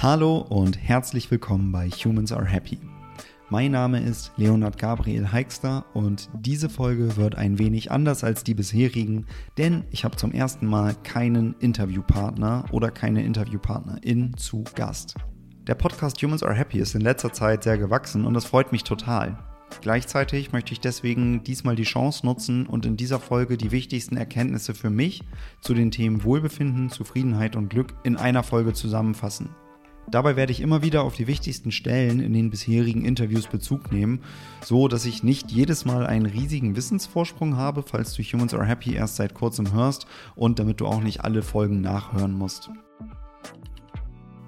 Hallo und herzlich willkommen bei Humans Are Happy. Mein Name ist Leonard Gabriel Heikster und diese Folge wird ein wenig anders als die bisherigen, denn ich habe zum ersten Mal keinen Interviewpartner oder keine Interviewpartnerin zu Gast. Der Podcast Humans Are Happy ist in letzter Zeit sehr gewachsen und das freut mich total. Gleichzeitig möchte ich deswegen diesmal die Chance nutzen und in dieser Folge die wichtigsten Erkenntnisse für mich zu den Themen Wohlbefinden, Zufriedenheit und Glück in einer Folge zusammenfassen. Dabei werde ich immer wieder auf die wichtigsten Stellen in den bisherigen Interviews Bezug nehmen, so dass ich nicht jedes Mal einen riesigen Wissensvorsprung habe, falls du Humans Are Happy erst seit kurzem hörst und damit du auch nicht alle Folgen nachhören musst.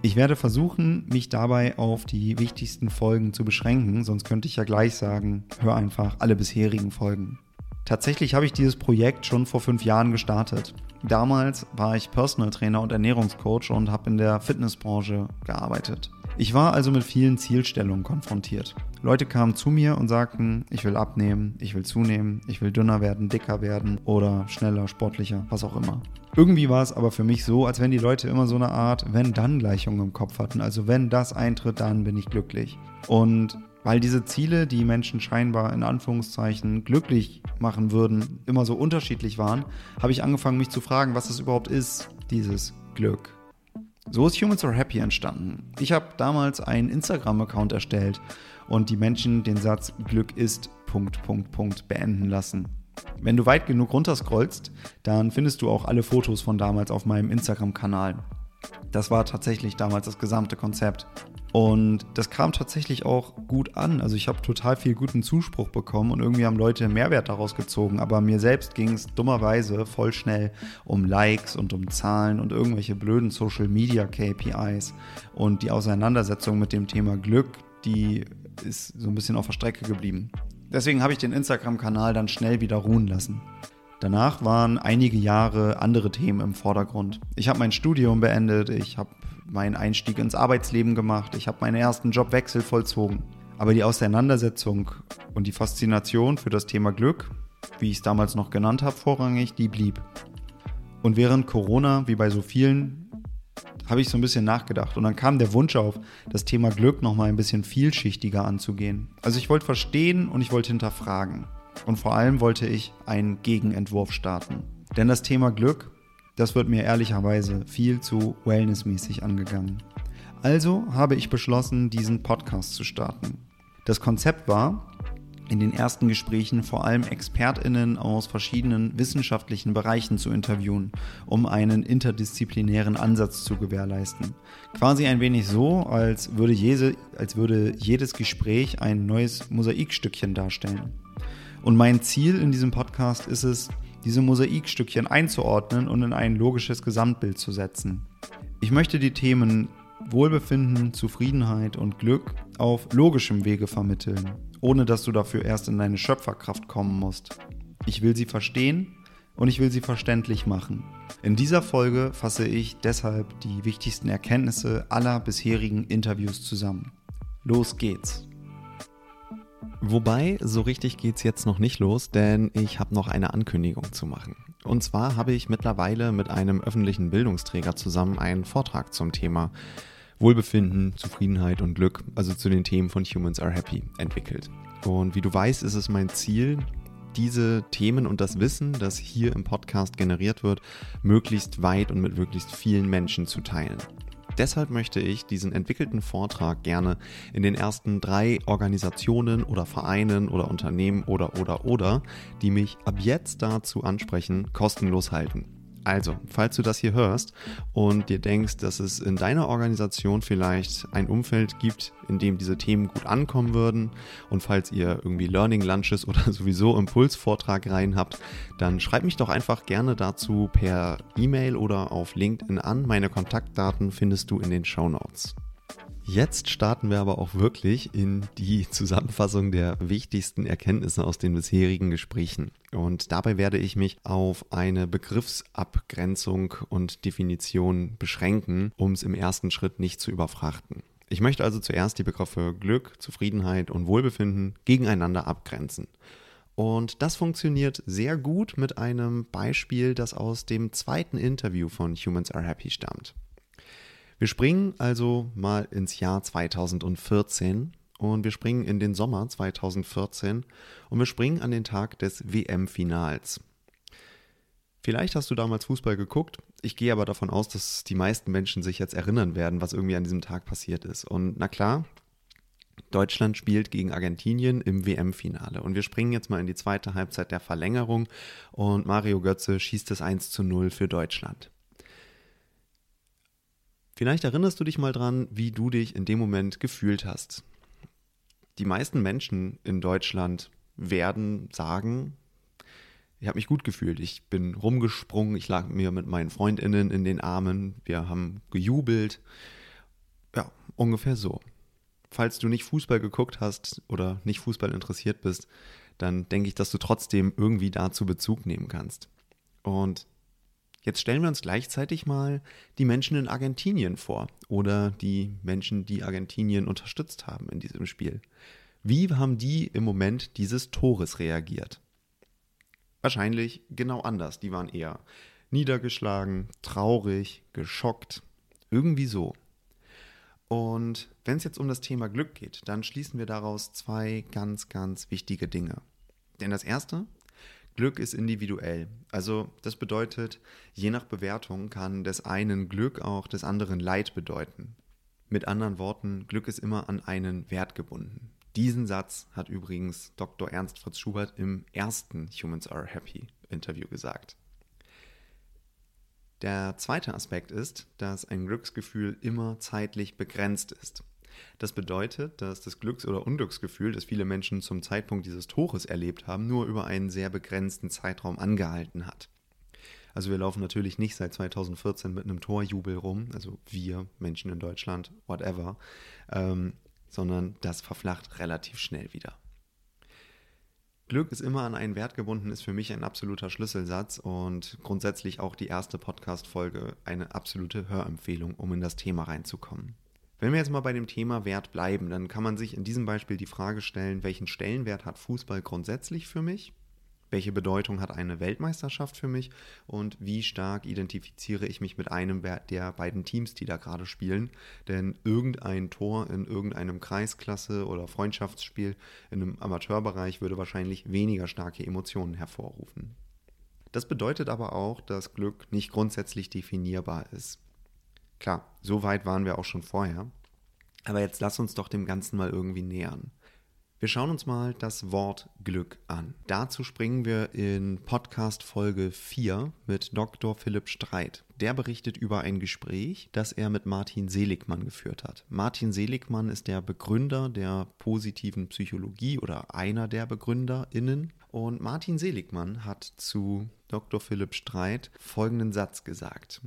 Ich werde versuchen, mich dabei auf die wichtigsten Folgen zu beschränken, sonst könnte ich ja gleich sagen, hör einfach alle bisherigen Folgen. Tatsächlich habe ich dieses Projekt schon vor fünf Jahren gestartet. Damals war ich Personal Trainer und Ernährungscoach und habe in der Fitnessbranche gearbeitet. Ich war also mit vielen Zielstellungen konfrontiert. Leute kamen zu mir und sagten, ich will abnehmen, ich will zunehmen, ich will dünner werden, dicker werden oder schneller, sportlicher, was auch immer. Irgendwie war es aber für mich so, als wenn die Leute immer so eine Art Wenn-Dann-Gleichung im Kopf hatten. Also wenn das eintritt, dann bin ich glücklich. Und weil diese Ziele, die Menschen scheinbar in Anführungszeichen glücklich machen würden, immer so unterschiedlich waren, habe ich angefangen, mich zu fragen, was es überhaupt ist, dieses Glück. So ist Humans Are Happy entstanden. Ich habe damals einen Instagram-Account erstellt und die Menschen den Satz Glück ist Punkt, Punkt, Punkt beenden lassen. Wenn du weit genug runterscrollst, dann findest du auch alle Fotos von damals auf meinem Instagram-Kanal. Das war tatsächlich damals das gesamte Konzept. Und das kam tatsächlich auch gut an. Also ich habe total viel guten Zuspruch bekommen und irgendwie haben Leute Mehrwert daraus gezogen. Aber mir selbst ging es dummerweise voll schnell um Likes und um Zahlen und irgendwelche blöden Social Media KPIs. Und die Auseinandersetzung mit dem Thema Glück, die ist so ein bisschen auf der Strecke geblieben. Deswegen habe ich den Instagram-Kanal dann schnell wieder ruhen lassen. Danach waren einige Jahre andere Themen im Vordergrund. Ich habe mein Studium beendet, ich habe meinen Einstieg ins Arbeitsleben gemacht, ich habe meinen ersten Jobwechsel vollzogen. Aber die Auseinandersetzung und die Faszination für das Thema Glück, wie ich es damals noch genannt habe, vorrangig, die blieb. Und während Corona, wie bei so vielen, habe ich so ein bisschen nachgedacht. Und dann kam der Wunsch auf, das Thema Glück nochmal ein bisschen vielschichtiger anzugehen. Also ich wollte verstehen und ich wollte hinterfragen. Und vor allem wollte ich einen Gegenentwurf starten. Denn das Thema Glück das wird mir ehrlicherweise viel zu wellnessmäßig angegangen. Also habe ich beschlossen, diesen Podcast zu starten. Das Konzept war, in den ersten Gesprächen vor allem Expertinnen aus verschiedenen wissenschaftlichen Bereichen zu interviewen, um einen interdisziplinären Ansatz zu gewährleisten. Quasi ein wenig so, als würde, jede, als würde jedes Gespräch ein neues Mosaikstückchen darstellen. Und mein Ziel in diesem Podcast ist es, diese Mosaikstückchen einzuordnen und in ein logisches Gesamtbild zu setzen. Ich möchte die Themen Wohlbefinden, Zufriedenheit und Glück auf logischem Wege vermitteln, ohne dass du dafür erst in deine Schöpferkraft kommen musst. Ich will sie verstehen und ich will sie verständlich machen. In dieser Folge fasse ich deshalb die wichtigsten Erkenntnisse aller bisherigen Interviews zusammen. Los geht's! Wobei, so richtig geht's jetzt noch nicht los, denn ich habe noch eine Ankündigung zu machen. Und zwar habe ich mittlerweile mit einem öffentlichen Bildungsträger zusammen einen Vortrag zum Thema Wohlbefinden, Zufriedenheit und Glück, also zu den Themen von Humans Are Happy, entwickelt. Und wie du weißt, ist es mein Ziel, diese Themen und das Wissen, das hier im Podcast generiert wird, möglichst weit und mit möglichst vielen Menschen zu teilen. Deshalb möchte ich diesen entwickelten Vortrag gerne in den ersten drei Organisationen oder Vereinen oder Unternehmen oder oder oder, die mich ab jetzt dazu ansprechen, kostenlos halten. Also, falls du das hier hörst und dir denkst, dass es in deiner Organisation vielleicht ein Umfeld gibt, in dem diese Themen gut ankommen würden und falls ihr irgendwie Learning Lunches oder sowieso Impulsvortrag rein habt, dann schreib mich doch einfach gerne dazu per E-Mail oder auf LinkedIn an. Meine Kontaktdaten findest du in den Show Notes. Jetzt starten wir aber auch wirklich in die Zusammenfassung der wichtigsten Erkenntnisse aus den bisherigen Gesprächen. Und dabei werde ich mich auf eine Begriffsabgrenzung und Definition beschränken, um es im ersten Schritt nicht zu überfrachten. Ich möchte also zuerst die Begriffe Glück, Zufriedenheit und Wohlbefinden gegeneinander abgrenzen. Und das funktioniert sehr gut mit einem Beispiel, das aus dem zweiten Interview von Humans Are Happy stammt. Wir springen also mal ins Jahr 2014 und wir springen in den Sommer 2014 und wir springen an den Tag des WM-Finals. Vielleicht hast du damals Fußball geguckt. Ich gehe aber davon aus, dass die meisten Menschen sich jetzt erinnern werden, was irgendwie an diesem Tag passiert ist. Und na klar, Deutschland spielt gegen Argentinien im WM-Finale. Und wir springen jetzt mal in die zweite Halbzeit der Verlängerung und Mario Götze schießt es 1 zu 0 für Deutschland. Vielleicht erinnerst du dich mal dran, wie du dich in dem Moment gefühlt hast. Die meisten Menschen in Deutschland werden sagen, ich habe mich gut gefühlt. Ich bin rumgesprungen, ich lag mir mit meinen Freundinnen in den Armen, wir haben gejubelt. Ja, ungefähr so. Falls du nicht Fußball geguckt hast oder nicht Fußball interessiert bist, dann denke ich, dass du trotzdem irgendwie dazu Bezug nehmen kannst. Und jetzt stellen wir uns gleichzeitig mal die Menschen in Argentinien vor oder die Menschen, die Argentinien unterstützt haben in diesem Spiel. Wie haben die im Moment dieses Tores reagiert? Wahrscheinlich genau anders. Die waren eher niedergeschlagen, traurig, geschockt, irgendwie so. Und wenn es jetzt um das Thema Glück geht, dann schließen wir daraus zwei ganz, ganz wichtige Dinge. Denn das erste, Glück ist individuell. Also das bedeutet, je nach Bewertung kann des einen Glück auch des anderen Leid bedeuten. Mit anderen Worten, Glück ist immer an einen Wert gebunden. Diesen Satz hat übrigens Dr. Ernst Fritz Schubert im ersten Humans Are Happy Interview gesagt. Der zweite Aspekt ist, dass ein Glücksgefühl immer zeitlich begrenzt ist. Das bedeutet, dass das Glücks- oder Unglücksgefühl, das viele Menschen zum Zeitpunkt dieses Tores erlebt haben, nur über einen sehr begrenzten Zeitraum angehalten hat. Also wir laufen natürlich nicht seit 2014 mit einem Torjubel rum, also wir Menschen in Deutschland, whatever, ähm, sondern das verflacht relativ schnell wieder. Glück ist immer an einen Wert gebunden, ist für mich ein absoluter Schlüsselsatz und grundsätzlich auch die erste Podcast-Folge eine absolute Hörempfehlung, um in das Thema reinzukommen. Wenn wir jetzt mal bei dem Thema Wert bleiben, dann kann man sich in diesem Beispiel die Frage stellen, welchen Stellenwert hat Fußball grundsätzlich für mich? welche Bedeutung hat eine Weltmeisterschaft für mich und wie stark identifiziere ich mich mit einem der beiden Teams, die da gerade spielen. Denn irgendein Tor in irgendeinem Kreisklasse oder Freundschaftsspiel in einem Amateurbereich würde wahrscheinlich weniger starke Emotionen hervorrufen. Das bedeutet aber auch, dass Glück nicht grundsätzlich definierbar ist. Klar, so weit waren wir auch schon vorher. Aber jetzt lass uns doch dem Ganzen mal irgendwie nähern. Wir schauen uns mal das Wort Glück an. Dazu springen wir in Podcast Folge 4 mit Dr. Philipp Streit. Der berichtet über ein Gespräch, das er mit Martin Seligmann geführt hat. Martin Seligmann ist der Begründer der positiven Psychologie oder einer der BegründerInnen. Und Martin Seligmann hat zu Dr. Philipp Streit folgenden Satz gesagt.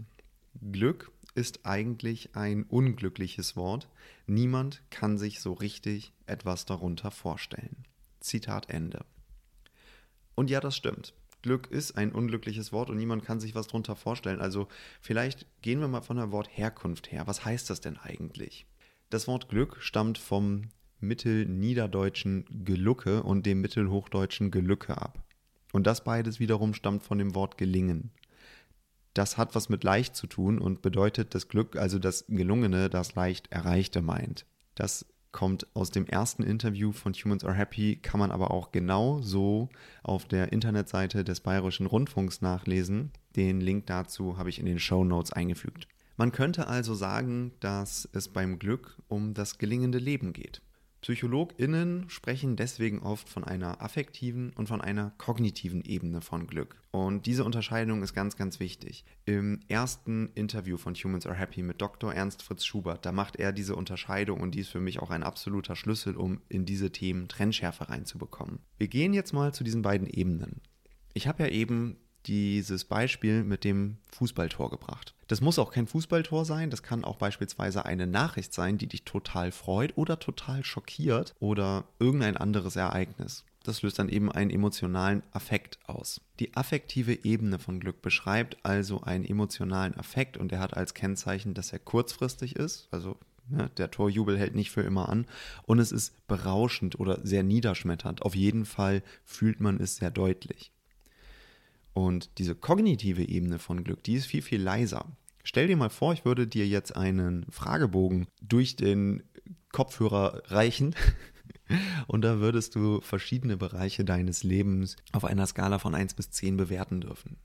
Glück ist eigentlich ein unglückliches Wort. Niemand kann sich so richtig etwas darunter vorstellen. Zitat Ende. Und ja, das stimmt. Glück ist ein unglückliches Wort und niemand kann sich was darunter vorstellen. Also vielleicht gehen wir mal von der Wort Herkunft her. Was heißt das denn eigentlich? Das Wort Glück stammt vom mittelniederdeutschen Gelucke und dem mittelhochdeutschen Gelücke ab. Und das beides wiederum stammt von dem Wort gelingen das hat was mit leicht zu tun und bedeutet das Glück, also das Gelungene, das leicht Erreichte meint. Das kommt aus dem ersten Interview von Humans Are Happy, kann man aber auch genau so auf der Internetseite des Bayerischen Rundfunks nachlesen. Den Link dazu habe ich in den Show Notes eingefügt. Man könnte also sagen, dass es beim Glück um das gelingende Leben geht. PsychologInnen sprechen deswegen oft von einer affektiven und von einer kognitiven Ebene von Glück. Und diese Unterscheidung ist ganz, ganz wichtig. Im ersten Interview von Humans Are Happy mit Dr. Ernst Fritz Schubert, da macht er diese Unterscheidung und die ist für mich auch ein absoluter Schlüssel, um in diese Themen Trennschärfe reinzubekommen. Wir gehen jetzt mal zu diesen beiden Ebenen. Ich habe ja eben dieses Beispiel mit dem Fußballtor gebracht. Das muss auch kein Fußballtor sein, das kann auch beispielsweise eine Nachricht sein, die dich total freut oder total schockiert oder irgendein anderes Ereignis. Das löst dann eben einen emotionalen Affekt aus. Die affektive Ebene von Glück beschreibt also einen emotionalen Affekt und er hat als Kennzeichen, dass er kurzfristig ist, also ne, der Torjubel hält nicht für immer an und es ist berauschend oder sehr niederschmetternd. Auf jeden Fall fühlt man es sehr deutlich. Und diese kognitive Ebene von Glück, die ist viel, viel leiser. Stell dir mal vor, ich würde dir jetzt einen Fragebogen durch den Kopfhörer reichen und da würdest du verschiedene Bereiche deines Lebens auf einer Skala von 1 bis 10 bewerten dürfen.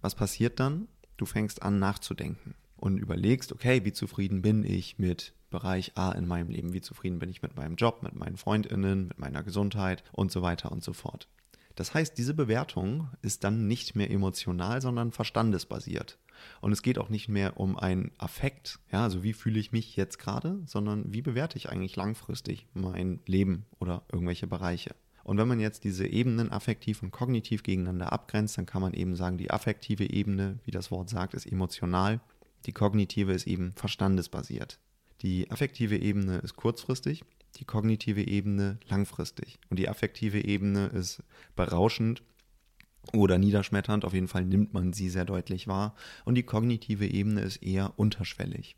Was passiert dann? Du fängst an nachzudenken und überlegst, okay, wie zufrieden bin ich mit Bereich A in meinem Leben, wie zufrieden bin ich mit meinem Job, mit meinen Freundinnen, mit meiner Gesundheit und so weiter und so fort. Das heißt, diese Bewertung ist dann nicht mehr emotional, sondern verstandesbasiert. Und es geht auch nicht mehr um einen Affekt, ja, also wie fühle ich mich jetzt gerade, sondern wie bewerte ich eigentlich langfristig mein Leben oder irgendwelche Bereiche. Und wenn man jetzt diese Ebenen affektiv und kognitiv gegeneinander abgrenzt, dann kann man eben sagen, die affektive Ebene, wie das Wort sagt, ist emotional, die kognitive ist eben verstandesbasiert. Die affektive Ebene ist kurzfristig, die kognitive Ebene langfristig. Und die affektive Ebene ist berauschend oder niederschmetternd, auf jeden Fall nimmt man sie sehr deutlich wahr. Und die kognitive Ebene ist eher unterschwellig.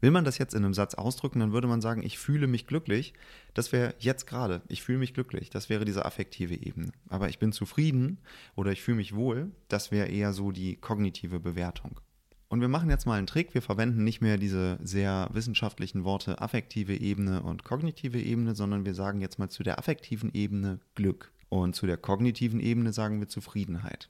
Will man das jetzt in einem Satz ausdrücken, dann würde man sagen, ich fühle mich glücklich. Das wäre jetzt gerade, ich fühle mich glücklich. Das wäre diese affektive Ebene. Aber ich bin zufrieden oder ich fühle mich wohl, das wäre eher so die kognitive Bewertung. Und wir machen jetzt mal einen Trick. Wir verwenden nicht mehr diese sehr wissenschaftlichen Worte affektive Ebene und kognitive Ebene, sondern wir sagen jetzt mal zu der affektiven Ebene Glück. Und zu der kognitiven Ebene sagen wir Zufriedenheit.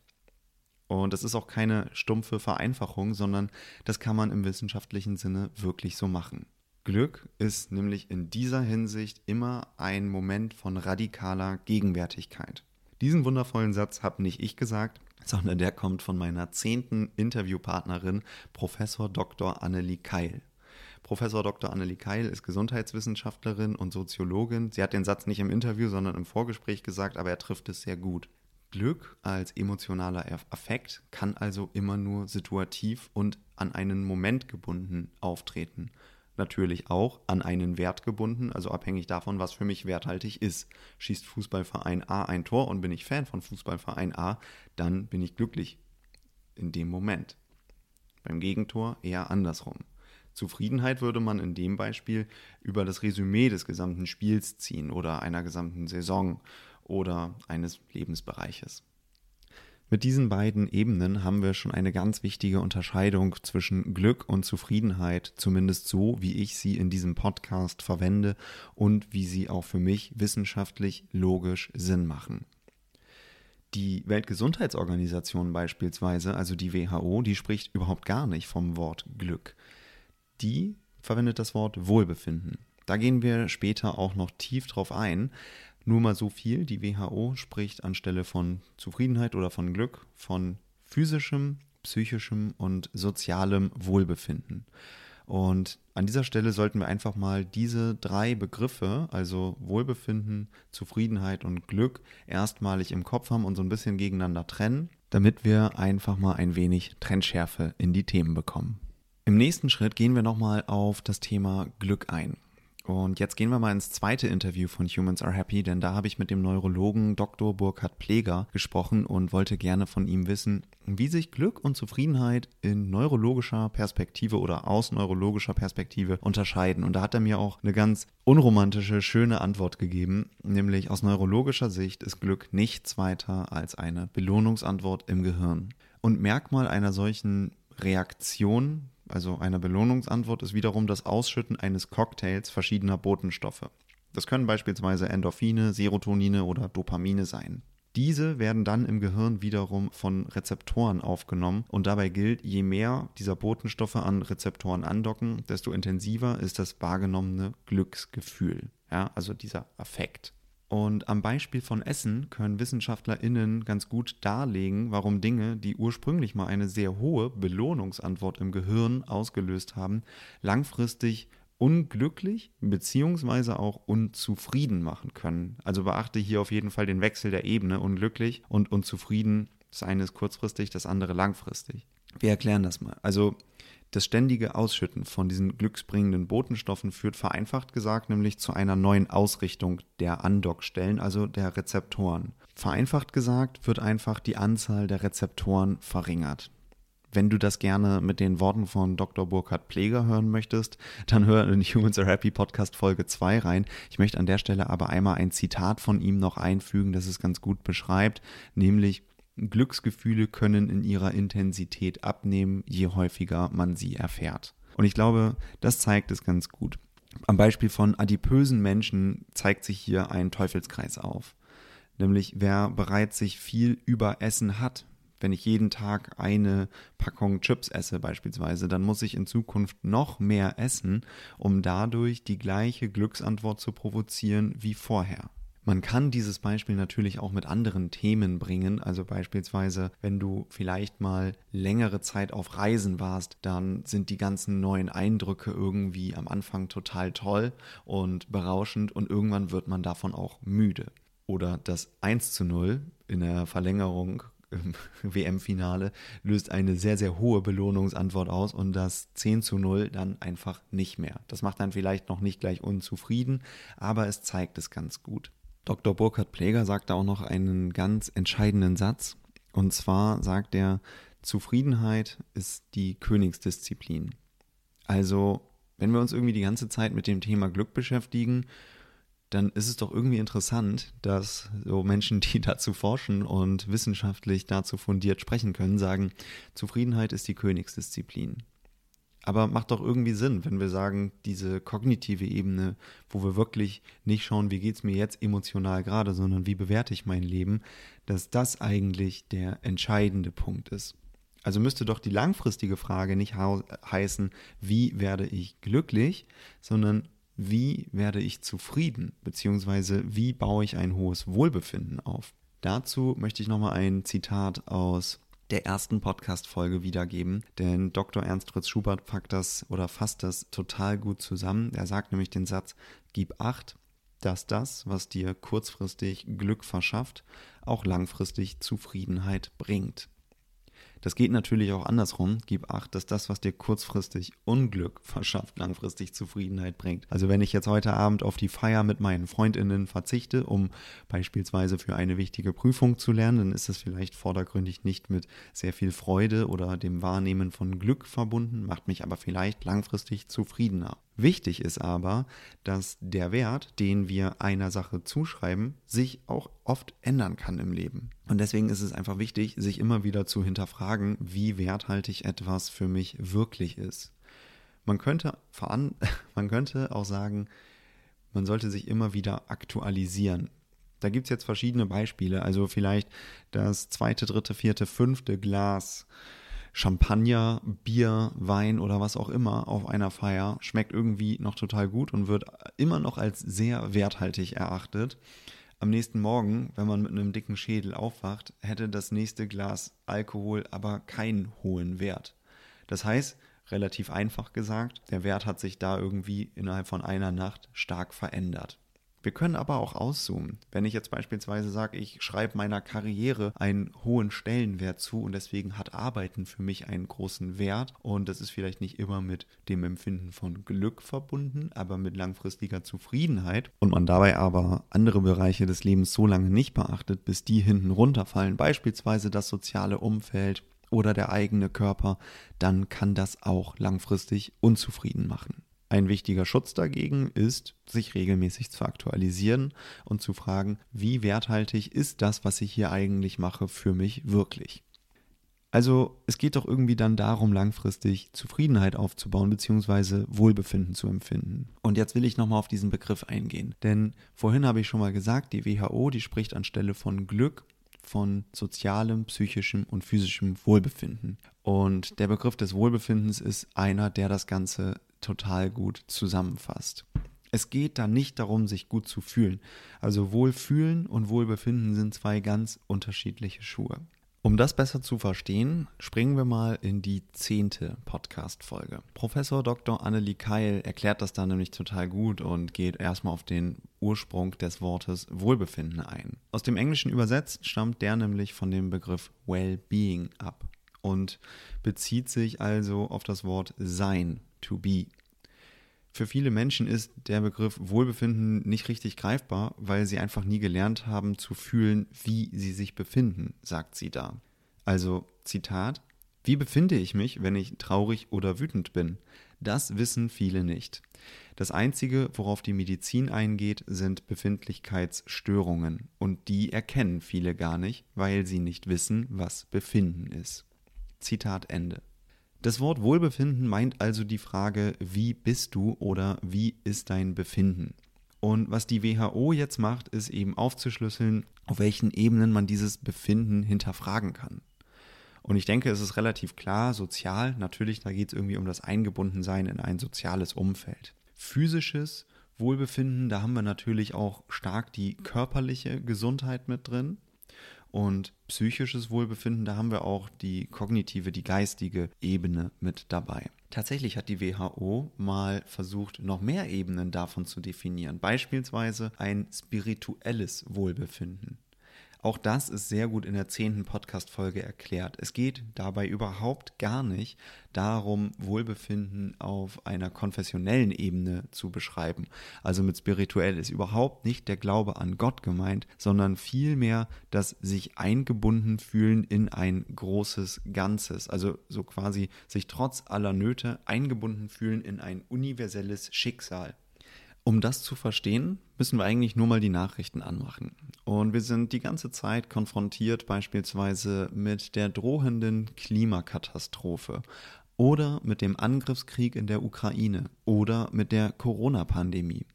Und das ist auch keine stumpfe Vereinfachung, sondern das kann man im wissenschaftlichen Sinne wirklich so machen. Glück ist nämlich in dieser Hinsicht immer ein Moment von radikaler Gegenwärtigkeit. Diesen wundervollen Satz habe nicht ich gesagt, sondern der kommt von meiner zehnten Interviewpartnerin, Professor Dr. Annelie Keil. Professor Dr. Annelie Keil ist Gesundheitswissenschaftlerin und Soziologin. Sie hat den Satz nicht im Interview, sondern im Vorgespräch gesagt, aber er trifft es sehr gut. Glück als emotionaler Affekt kann also immer nur situativ und an einen Moment gebunden auftreten natürlich auch an einen Wert gebunden, also abhängig davon, was für mich werthaltig ist. Schießt Fußballverein A ein Tor und bin ich Fan von Fußballverein A, dann bin ich glücklich in dem Moment. Beim Gegentor eher andersrum. Zufriedenheit würde man in dem Beispiel über das Resümee des gesamten Spiels ziehen oder einer gesamten Saison oder eines Lebensbereiches. Mit diesen beiden Ebenen haben wir schon eine ganz wichtige Unterscheidung zwischen Glück und Zufriedenheit, zumindest so, wie ich sie in diesem Podcast verwende und wie sie auch für mich wissenschaftlich logisch Sinn machen. Die Weltgesundheitsorganisation beispielsweise, also die WHO, die spricht überhaupt gar nicht vom Wort Glück. Die verwendet das Wort Wohlbefinden. Da gehen wir später auch noch tief drauf ein, nur mal so viel, die WHO spricht anstelle von Zufriedenheit oder von Glück von physischem, psychischem und sozialem Wohlbefinden. Und an dieser Stelle sollten wir einfach mal diese drei Begriffe, also Wohlbefinden, Zufriedenheit und Glück, erstmalig im Kopf haben und so ein bisschen gegeneinander trennen, damit wir einfach mal ein wenig Trennschärfe in die Themen bekommen. Im nächsten Schritt gehen wir nochmal auf das Thema Glück ein. Und jetzt gehen wir mal ins zweite Interview von Humans Are Happy, denn da habe ich mit dem Neurologen Dr. Burkhard Pleger gesprochen und wollte gerne von ihm wissen, wie sich Glück und Zufriedenheit in neurologischer Perspektive oder aus neurologischer Perspektive unterscheiden. Und da hat er mir auch eine ganz unromantische, schöne Antwort gegeben, nämlich aus neurologischer Sicht ist Glück nichts weiter als eine Belohnungsantwort im Gehirn. Und Merkmal einer solchen Reaktion also eine Belohnungsantwort, ist wiederum das Ausschütten eines Cocktails verschiedener Botenstoffe. Das können beispielsweise Endorphine, Serotonine oder Dopamine sein. Diese werden dann im Gehirn wiederum von Rezeptoren aufgenommen und dabei gilt, je mehr dieser Botenstoffe an Rezeptoren andocken, desto intensiver ist das wahrgenommene Glücksgefühl, ja, also dieser Affekt. Und am Beispiel von Essen können WissenschaftlerInnen ganz gut darlegen, warum Dinge, die ursprünglich mal eine sehr hohe Belohnungsantwort im Gehirn ausgelöst haben, langfristig unglücklich bzw. auch unzufrieden machen können. Also beachte hier auf jeden Fall den Wechsel der Ebene. Unglücklich und unzufrieden. Das eine ist kurzfristig, das andere langfristig. Wir erklären das mal. Also das ständige Ausschütten von diesen glücksbringenden Botenstoffen führt vereinfacht gesagt nämlich zu einer neuen Ausrichtung der Andockstellen, also der Rezeptoren. Vereinfacht gesagt wird einfach die Anzahl der Rezeptoren verringert. Wenn du das gerne mit den Worten von Dr. Burkhard Pfleger hören möchtest, dann hör in Humans Are Happy Podcast Folge 2 rein. Ich möchte an der Stelle aber einmal ein Zitat von ihm noch einfügen, das es ganz gut beschreibt, nämlich Glücksgefühle können in ihrer Intensität abnehmen, je häufiger man sie erfährt. Und ich glaube, das zeigt es ganz gut. Am Beispiel von adipösen Menschen zeigt sich hier ein Teufelskreis auf. Nämlich wer bereits sich viel Überessen hat, wenn ich jeden Tag eine Packung Chips esse beispielsweise, dann muss ich in Zukunft noch mehr essen, um dadurch die gleiche Glücksantwort zu provozieren wie vorher. Man kann dieses Beispiel natürlich auch mit anderen Themen bringen. Also beispielsweise, wenn du vielleicht mal längere Zeit auf Reisen warst, dann sind die ganzen neuen Eindrücke irgendwie am Anfang total toll und berauschend und irgendwann wird man davon auch müde. Oder das 1 zu 0 in der Verlängerung im WM-Finale löst eine sehr, sehr hohe Belohnungsantwort aus und das 10 zu 0 dann einfach nicht mehr. Das macht dann vielleicht noch nicht gleich unzufrieden, aber es zeigt es ganz gut. Dr. Burkhard Pläger sagt da auch noch einen ganz entscheidenden Satz. Und zwar sagt er, Zufriedenheit ist die Königsdisziplin. Also, wenn wir uns irgendwie die ganze Zeit mit dem Thema Glück beschäftigen, dann ist es doch irgendwie interessant, dass so Menschen, die dazu forschen und wissenschaftlich dazu fundiert sprechen können, sagen, Zufriedenheit ist die Königsdisziplin. Aber macht doch irgendwie Sinn, wenn wir sagen, diese kognitive Ebene, wo wir wirklich nicht schauen, wie geht es mir jetzt emotional gerade, sondern wie bewerte ich mein Leben, dass das eigentlich der entscheidende Punkt ist. Also müsste doch die langfristige Frage nicht heißen, wie werde ich glücklich, sondern wie werde ich zufrieden, beziehungsweise wie baue ich ein hohes Wohlbefinden auf. Dazu möchte ich nochmal ein Zitat aus der ersten Podcast-Folge wiedergeben, denn Dr. Ernst Fritz Schubert packt das oder fasst das total gut zusammen. Er sagt nämlich den Satz, gib acht, dass das, was dir kurzfristig Glück verschafft, auch langfristig Zufriedenheit bringt. Das geht natürlich auch andersrum. Gib acht, dass das, was dir kurzfristig Unglück verschafft, langfristig Zufriedenheit bringt. Also wenn ich jetzt heute Abend auf die Feier mit meinen Freundinnen verzichte, um beispielsweise für eine wichtige Prüfung zu lernen, dann ist das vielleicht vordergründig nicht mit sehr viel Freude oder dem Wahrnehmen von Glück verbunden, macht mich aber vielleicht langfristig zufriedener. Wichtig ist aber, dass der Wert, den wir einer Sache zuschreiben, sich auch oft ändern kann im Leben. Und deswegen ist es einfach wichtig, sich immer wieder zu hinterfragen, wie werthaltig etwas für mich wirklich ist. Man könnte, voran, man könnte auch sagen, man sollte sich immer wieder aktualisieren. Da gibt es jetzt verschiedene Beispiele. Also vielleicht das zweite, dritte, vierte, fünfte Glas Champagner, Bier, Wein oder was auch immer auf einer Feier schmeckt irgendwie noch total gut und wird immer noch als sehr werthaltig erachtet. Am nächsten Morgen, wenn man mit einem dicken Schädel aufwacht, hätte das nächste Glas Alkohol aber keinen hohen Wert. Das heißt, relativ einfach gesagt, der Wert hat sich da irgendwie innerhalb von einer Nacht stark verändert. Wir können aber auch auszoomen. Wenn ich jetzt beispielsweise sage, ich schreibe meiner Karriere einen hohen Stellenwert zu und deswegen hat Arbeiten für mich einen großen Wert und das ist vielleicht nicht immer mit dem Empfinden von Glück verbunden, aber mit langfristiger Zufriedenheit und man dabei aber andere Bereiche des Lebens so lange nicht beachtet, bis die hinten runterfallen, beispielsweise das soziale Umfeld oder der eigene Körper, dann kann das auch langfristig unzufrieden machen. Ein wichtiger Schutz dagegen ist, sich regelmäßig zu aktualisieren und zu fragen, wie werthaltig ist das, was ich hier eigentlich mache, für mich wirklich. Also es geht doch irgendwie dann darum, langfristig Zufriedenheit aufzubauen bzw. Wohlbefinden zu empfinden. Und jetzt will ich nochmal auf diesen Begriff eingehen. Denn vorhin habe ich schon mal gesagt, die WHO, die spricht anstelle von Glück von sozialem, psychischem und physischem Wohlbefinden. Und der Begriff des Wohlbefindens ist einer, der das Ganze total gut zusammenfasst. Es geht da nicht darum, sich gut zu fühlen. Also Wohlfühlen und Wohlbefinden sind zwei ganz unterschiedliche Schuhe. Um das besser zu verstehen, springen wir mal in die zehnte Podcast-Folge. Professor Dr. Annelie Keil erklärt das da nämlich total gut und geht erstmal auf den Ursprung des Wortes Wohlbefinden ein. Aus dem Englischen übersetzt stammt der nämlich von dem Begriff Well-Being ab und bezieht sich also auf das Wort Sein, to be. Für viele Menschen ist der Begriff Wohlbefinden nicht richtig greifbar, weil sie einfach nie gelernt haben zu fühlen, wie sie sich befinden, sagt sie da. Also Zitat, Wie befinde ich mich, wenn ich traurig oder wütend bin? Das wissen viele nicht. Das Einzige, worauf die Medizin eingeht, sind Befindlichkeitsstörungen. Und die erkennen viele gar nicht, weil sie nicht wissen, was Befinden ist. Zitat Ende. Das Wort Wohlbefinden meint also die Frage, wie bist du oder wie ist dein Befinden? Und was die WHO jetzt macht, ist eben aufzuschlüsseln, auf welchen Ebenen man dieses Befinden hinterfragen kann. Und ich denke, es ist relativ klar, sozial, natürlich, da geht es irgendwie um das Eingebundensein in ein soziales Umfeld. Physisches Wohlbefinden, da haben wir natürlich auch stark die körperliche Gesundheit mit drin. Und psychisches Wohlbefinden, da haben wir auch die kognitive, die geistige Ebene mit dabei. Tatsächlich hat die WHO mal versucht, noch mehr Ebenen davon zu definieren. Beispielsweise ein spirituelles Wohlbefinden. Auch das ist sehr gut in der zehnten Podcast-Folge erklärt. Es geht dabei überhaupt gar nicht darum, Wohlbefinden auf einer konfessionellen Ebene zu beschreiben. Also mit spirituell ist überhaupt nicht der Glaube an Gott gemeint, sondern vielmehr das sich eingebunden fühlen in ein großes Ganzes. Also so quasi sich trotz aller Nöte eingebunden fühlen in ein universelles Schicksal. Um das zu verstehen, müssen wir eigentlich nur mal die Nachrichten anmachen. Und wir sind die ganze Zeit konfrontiert beispielsweise mit der drohenden Klimakatastrophe oder mit dem Angriffskrieg in der Ukraine oder mit der Corona-Pandemie.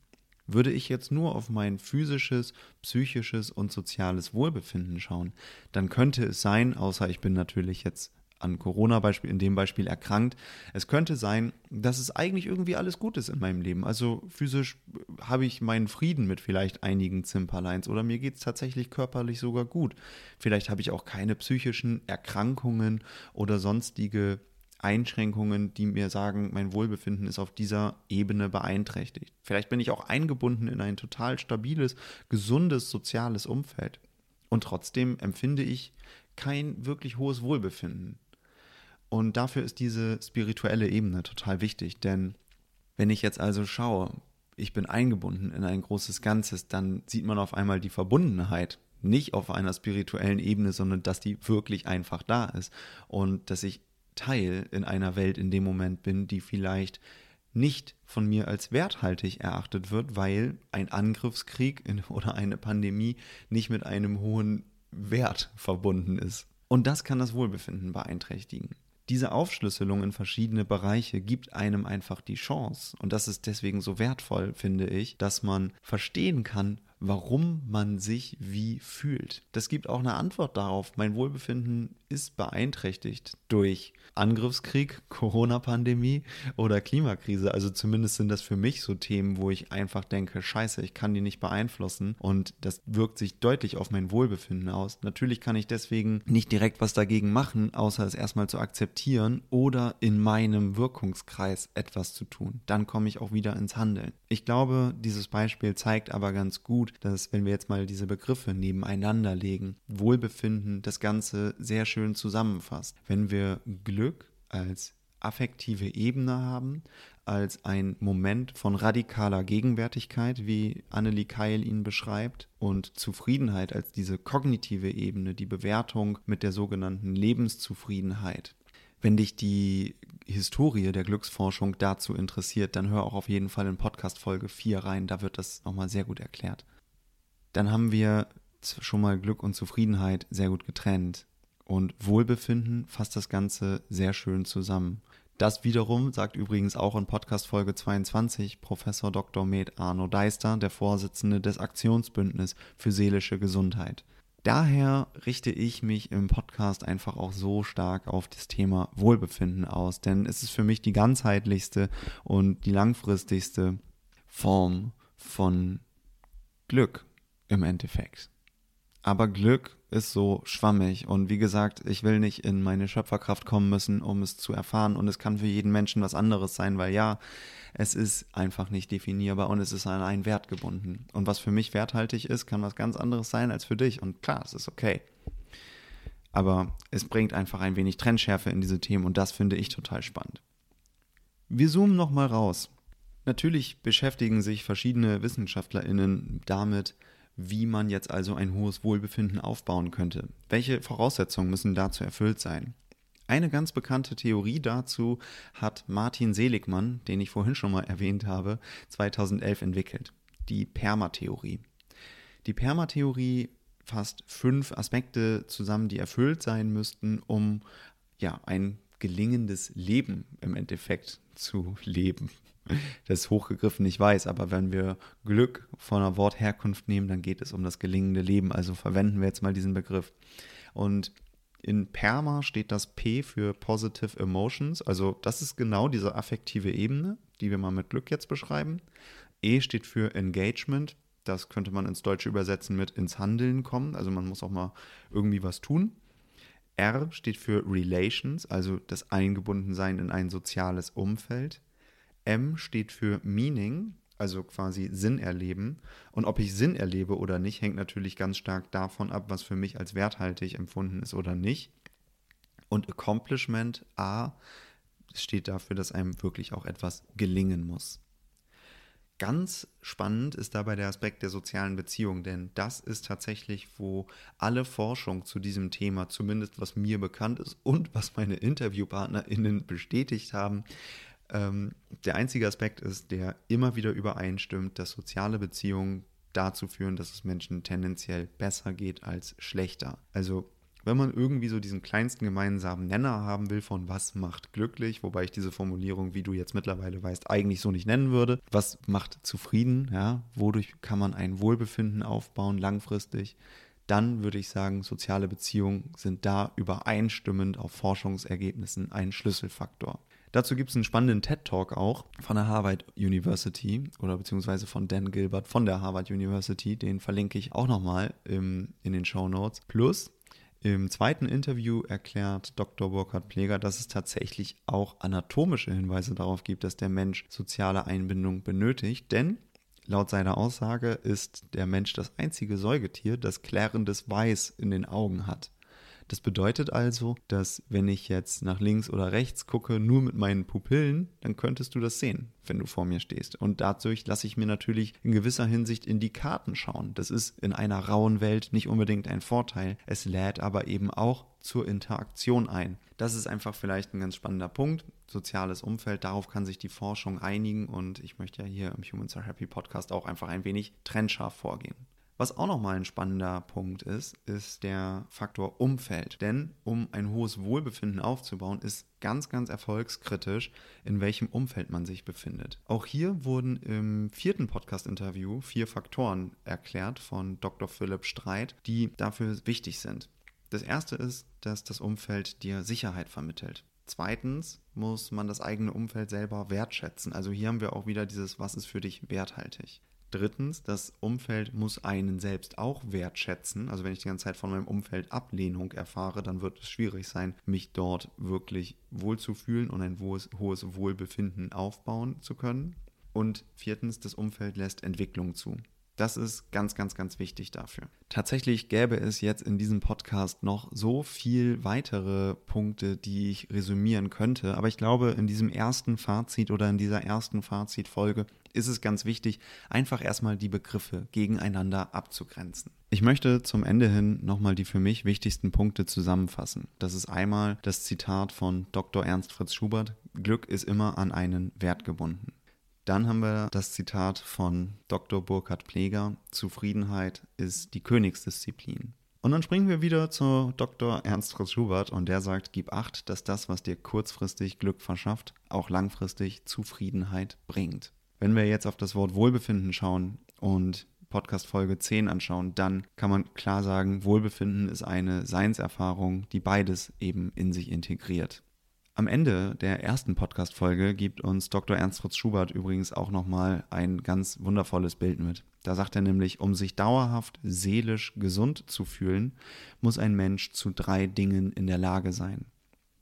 Würde ich jetzt nur auf mein physisches, psychisches und soziales Wohlbefinden schauen, dann könnte es sein, außer ich bin natürlich jetzt an Corona-Beispiel, in dem Beispiel erkrankt. Es könnte sein, dass es eigentlich irgendwie alles gut ist in meinem Leben. Also physisch habe ich meinen Frieden mit vielleicht einigen Zimperleins oder mir geht es tatsächlich körperlich sogar gut. Vielleicht habe ich auch keine psychischen Erkrankungen oder sonstige Einschränkungen, die mir sagen, mein Wohlbefinden ist auf dieser Ebene beeinträchtigt. Vielleicht bin ich auch eingebunden in ein total stabiles, gesundes soziales Umfeld. Und trotzdem empfinde ich kein wirklich hohes Wohlbefinden. Und dafür ist diese spirituelle Ebene total wichtig, denn wenn ich jetzt also schaue, ich bin eingebunden in ein großes Ganzes, dann sieht man auf einmal die Verbundenheit nicht auf einer spirituellen Ebene, sondern dass die wirklich einfach da ist und dass ich Teil in einer Welt in dem Moment bin, die vielleicht nicht von mir als werthaltig erachtet wird, weil ein Angriffskrieg oder eine Pandemie nicht mit einem hohen Wert verbunden ist. Und das kann das Wohlbefinden beeinträchtigen diese Aufschlüsselung in verschiedene Bereiche gibt einem einfach die Chance. Und das ist deswegen so wertvoll, finde ich, dass man verstehen kann, warum man sich wie fühlt. Das gibt auch eine Antwort darauf. Mein Wohlbefinden ist beeinträchtigt durch Angriffskrieg, Corona-Pandemie oder Klimakrise. Also zumindest sind das für mich so Themen, wo ich einfach denke, scheiße, ich kann die nicht beeinflussen und das wirkt sich deutlich auf mein Wohlbefinden aus. Natürlich kann ich deswegen nicht direkt was dagegen machen, außer es erstmal zu akzeptieren oder in meinem Wirkungskreis etwas zu tun. Dann komme ich auch wieder ins Handeln. Ich glaube, dieses Beispiel zeigt aber ganz gut, dass wenn wir jetzt mal diese Begriffe nebeneinander legen, Wohlbefinden das Ganze sehr schön zusammenfasst. Wenn wir Glück als affektive Ebene haben, als ein Moment von radikaler Gegenwärtigkeit, wie Annelie Keil ihn beschreibt, und Zufriedenheit als diese kognitive Ebene, die Bewertung mit der sogenannten Lebenszufriedenheit. Wenn dich die Historie der Glücksforschung dazu interessiert, dann hör auch auf jeden Fall in Podcast Folge 4 rein, da wird das nochmal sehr gut erklärt. Dann haben wir schon mal Glück und Zufriedenheit sehr gut getrennt. Und Wohlbefinden fasst das Ganze sehr schön zusammen. Das wiederum sagt übrigens auch in Podcast Folge 22 Professor Dr. Med Arno Deister, der Vorsitzende des Aktionsbündnis für seelische Gesundheit. Daher richte ich mich im Podcast einfach auch so stark auf das Thema Wohlbefinden aus, denn es ist für mich die ganzheitlichste und die langfristigste Form von Glück im Endeffekt. Aber Glück ist so schwammig und wie gesagt, ich will nicht in meine Schöpferkraft kommen müssen, um es zu erfahren und es kann für jeden Menschen was anderes sein, weil ja, es ist einfach nicht definierbar und es ist an einen Wert gebunden. Und was für mich werthaltig ist, kann was ganz anderes sein als für dich und klar, es ist okay. Aber es bringt einfach ein wenig Trennschärfe in diese Themen und das finde ich total spannend. Wir zoomen nochmal raus. Natürlich beschäftigen sich verschiedene WissenschaftlerInnen damit, wie man jetzt also ein hohes Wohlbefinden aufbauen könnte. Welche Voraussetzungen müssen dazu erfüllt sein? Eine ganz bekannte Theorie dazu hat Martin Seligmann, den ich vorhin schon mal erwähnt habe, 2011 entwickelt. Die Permatheorie. Die Permatheorie fasst fünf Aspekte zusammen, die erfüllt sein müssten, um ja ein gelingendes Leben im Endeffekt zu leben. Das ist hochgegriffen, ich weiß, aber wenn wir Glück von einer Wortherkunft nehmen, dann geht es um das gelingende Leben. Also verwenden wir jetzt mal diesen Begriff. Und in PERMA steht das P für Positive Emotions. Also das ist genau diese affektive Ebene, die wir mal mit Glück jetzt beschreiben. E steht für Engagement. Das könnte man ins Deutsche übersetzen mit ins Handeln kommen. Also man muss auch mal irgendwie was tun. R steht für Relations, also das Eingebundensein in ein soziales Umfeld. M steht für Meaning, also quasi Sinn erleben. Und ob ich Sinn erlebe oder nicht, hängt natürlich ganz stark davon ab, was für mich als werthaltig empfunden ist oder nicht. Und Accomplishment, A, steht dafür, dass einem wirklich auch etwas gelingen muss. Ganz spannend ist dabei der Aspekt der sozialen Beziehung, denn das ist tatsächlich, wo alle Forschung zu diesem Thema, zumindest was mir bekannt ist und was meine InterviewpartnerInnen bestätigt haben, ähm, der einzige Aspekt ist, der immer wieder übereinstimmt, dass soziale Beziehungen dazu führen, dass es Menschen tendenziell besser geht als schlechter. Also wenn man irgendwie so diesen kleinsten gemeinsamen Nenner haben will von was macht glücklich, wobei ich diese Formulierung, wie du jetzt mittlerweile weißt, eigentlich so nicht nennen würde. Was macht zufrieden, ja? Wodurch kann man ein Wohlbefinden aufbauen langfristig? Dann würde ich sagen, soziale Beziehungen sind da übereinstimmend auf Forschungsergebnissen ein Schlüsselfaktor. Dazu gibt es einen spannenden TED-Talk auch von der Harvard University oder beziehungsweise von Dan Gilbert von der Harvard University. Den verlinke ich auch nochmal in den Show Notes. Plus im zweiten Interview erklärt Dr. Burkhard Pfleger, dass es tatsächlich auch anatomische Hinweise darauf gibt, dass der Mensch soziale Einbindung benötigt, denn laut seiner Aussage ist der Mensch das einzige Säugetier, das klärendes Weiß in den Augen hat. Das bedeutet also, dass wenn ich jetzt nach links oder rechts gucke, nur mit meinen Pupillen, dann könntest du das sehen, wenn du vor mir stehst. Und dadurch lasse ich mir natürlich in gewisser Hinsicht in die Karten schauen. Das ist in einer rauen Welt nicht unbedingt ein Vorteil. Es lädt aber eben auch zur Interaktion ein. Das ist einfach vielleicht ein ganz spannender Punkt. Soziales Umfeld, darauf kann sich die Forschung einigen und ich möchte ja hier im Humans Are Happy Podcast auch einfach ein wenig trennscharf vorgehen. Was auch nochmal ein spannender Punkt ist, ist der Faktor Umfeld. Denn um ein hohes Wohlbefinden aufzubauen, ist ganz, ganz erfolgskritisch, in welchem Umfeld man sich befindet. Auch hier wurden im vierten Podcast-Interview vier Faktoren erklärt von Dr. Philipp Streit, die dafür wichtig sind. Das erste ist, dass das Umfeld dir Sicherheit vermittelt. Zweitens muss man das eigene Umfeld selber wertschätzen. Also hier haben wir auch wieder dieses, was ist für dich werthaltig. Drittens, das Umfeld muss einen selbst auch wertschätzen. Also wenn ich die ganze Zeit von meinem Umfeld Ablehnung erfahre, dann wird es schwierig sein, mich dort wirklich wohlzufühlen und ein hohes, hohes Wohlbefinden aufbauen zu können. Und viertens, das Umfeld lässt Entwicklung zu. Das ist ganz, ganz, ganz wichtig dafür. Tatsächlich gäbe es jetzt in diesem Podcast noch so viel weitere Punkte, die ich resümieren könnte. Aber ich glaube, in diesem ersten Fazit oder in dieser ersten Fazitfolge ist es ganz wichtig, einfach erstmal die Begriffe gegeneinander abzugrenzen. Ich möchte zum Ende hin nochmal die für mich wichtigsten Punkte zusammenfassen. Das ist einmal das Zitat von Dr. Ernst Fritz Schubert. Glück ist immer an einen Wert gebunden. Dann haben wir das Zitat von Dr. Burkhard Pleger, Zufriedenheit ist die Königsdisziplin. Und dann springen wir wieder zu Dr. Ernst Fritz Schubert und der sagt, gib acht, dass das, was dir kurzfristig Glück verschafft, auch langfristig Zufriedenheit bringt. Wenn wir jetzt auf das Wort Wohlbefinden schauen und Podcast Folge 10 anschauen, dann kann man klar sagen, Wohlbefinden ist eine Seinserfahrung, die beides eben in sich integriert. Am Ende der ersten Podcast-Folge gibt uns Dr. Ernst Fritz Schubert übrigens auch nochmal ein ganz wundervolles Bild mit. Da sagt er nämlich, um sich dauerhaft seelisch gesund zu fühlen, muss ein Mensch zu drei Dingen in der Lage sein.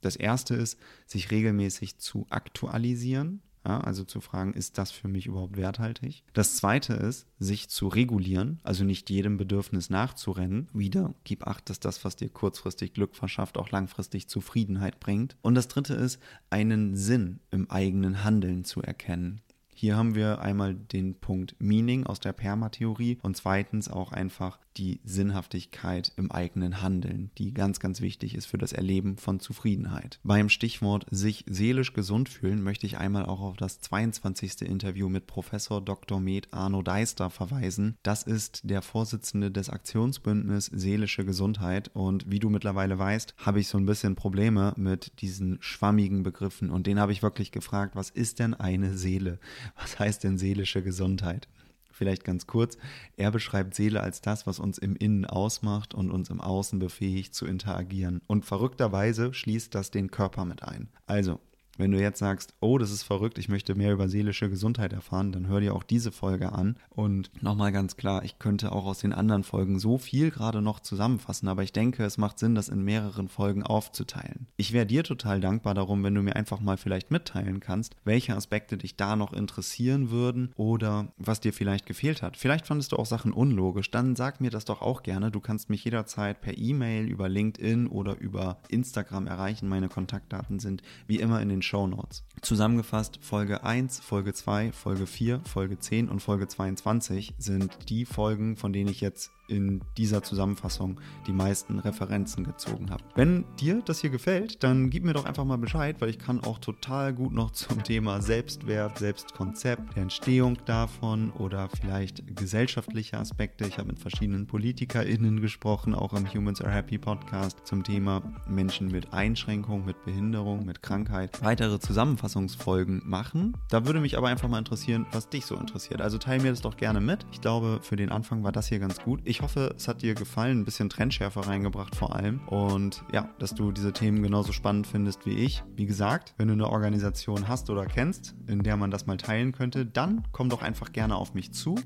Das erste ist, sich regelmäßig zu aktualisieren, ja, also zu fragen, ist das für mich überhaupt werthaltig? Das zweite ist, sich zu regulieren, also nicht jedem Bedürfnis nachzurennen. Wieder, gib acht, dass das, was dir kurzfristig Glück verschafft, auch langfristig Zufriedenheit bringt. Und das dritte ist, einen Sinn im eigenen Handeln zu erkennen. Hier haben wir einmal den Punkt Meaning aus der Permatheorie und zweitens auch einfach die Sinnhaftigkeit im eigenen Handeln, die ganz, ganz wichtig ist für das Erleben von Zufriedenheit. Beim Stichwort sich seelisch gesund fühlen möchte ich einmal auch auf das 22. Interview mit Professor Dr. Med Arno Deister verweisen. Das ist der Vorsitzende des Aktionsbündnis Seelische Gesundheit und wie du mittlerweile weißt, habe ich so ein bisschen Probleme mit diesen schwammigen Begriffen und den habe ich wirklich gefragt, was ist denn eine Seele? Was heißt denn seelische Gesundheit? Vielleicht ganz kurz, er beschreibt Seele als das, was uns im Innen ausmacht und uns im Außen befähigt zu interagieren. Und verrückterweise schließt das den Körper mit ein. Also, wenn du jetzt sagst, oh, das ist verrückt, ich möchte mehr über seelische Gesundheit erfahren, dann hör dir auch diese Folge an. Und nochmal ganz klar, ich könnte auch aus den anderen Folgen so viel gerade noch zusammenfassen, aber ich denke, es macht Sinn, das in mehreren Folgen aufzuteilen. Ich wäre dir total dankbar darum, wenn du mir einfach mal vielleicht mitteilen kannst, welche Aspekte dich da noch interessieren würden oder was dir vielleicht gefehlt hat. Vielleicht fandest du auch Sachen unlogisch, dann sag mir das doch auch gerne. Du kannst mich jederzeit per E-Mail, über LinkedIn oder über Instagram erreichen. Meine Kontaktdaten sind wie immer in den Show Notes. Zusammengefasst, Folge 1, Folge 2, Folge 4, Folge 10 und Folge 22 sind die Folgen, von denen ich jetzt in dieser Zusammenfassung die meisten Referenzen gezogen habe. Wenn dir das hier gefällt, dann gib mir doch einfach mal Bescheid, weil ich kann auch total gut noch zum Thema Selbstwert, Selbstkonzept, der Entstehung davon oder vielleicht gesellschaftliche Aspekte. Ich habe mit verschiedenen PolitikerInnen gesprochen, auch im Humans Are Happy Podcast zum Thema Menschen mit Einschränkung, mit Behinderung, mit Krankheit. Weitere Zusammenfassungsfolgen machen. Da würde mich aber einfach mal interessieren, was dich so interessiert. Also teile mir das doch gerne mit. Ich glaube, für den Anfang war das hier ganz gut. Ich ich hoffe, es hat dir gefallen, ein bisschen Trendschärfe reingebracht vor allem. Und ja, dass du diese Themen genauso spannend findest wie ich. Wie gesagt, wenn du eine Organisation hast oder kennst, in der man das mal teilen könnte, dann komm doch einfach gerne auf mich zu.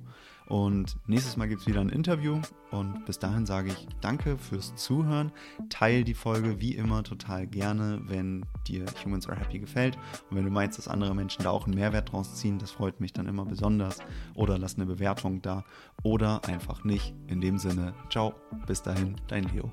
Und nächstes Mal gibt es wieder ein Interview. Und bis dahin sage ich danke fürs Zuhören. Teil die Folge wie immer total gerne, wenn dir Humans Are Happy gefällt. Und wenn du meinst, dass andere Menschen da auch einen Mehrwert draus ziehen, das freut mich dann immer besonders. Oder lass eine Bewertung da. Oder einfach nicht. In dem Sinne, ciao, bis dahin, dein Leo.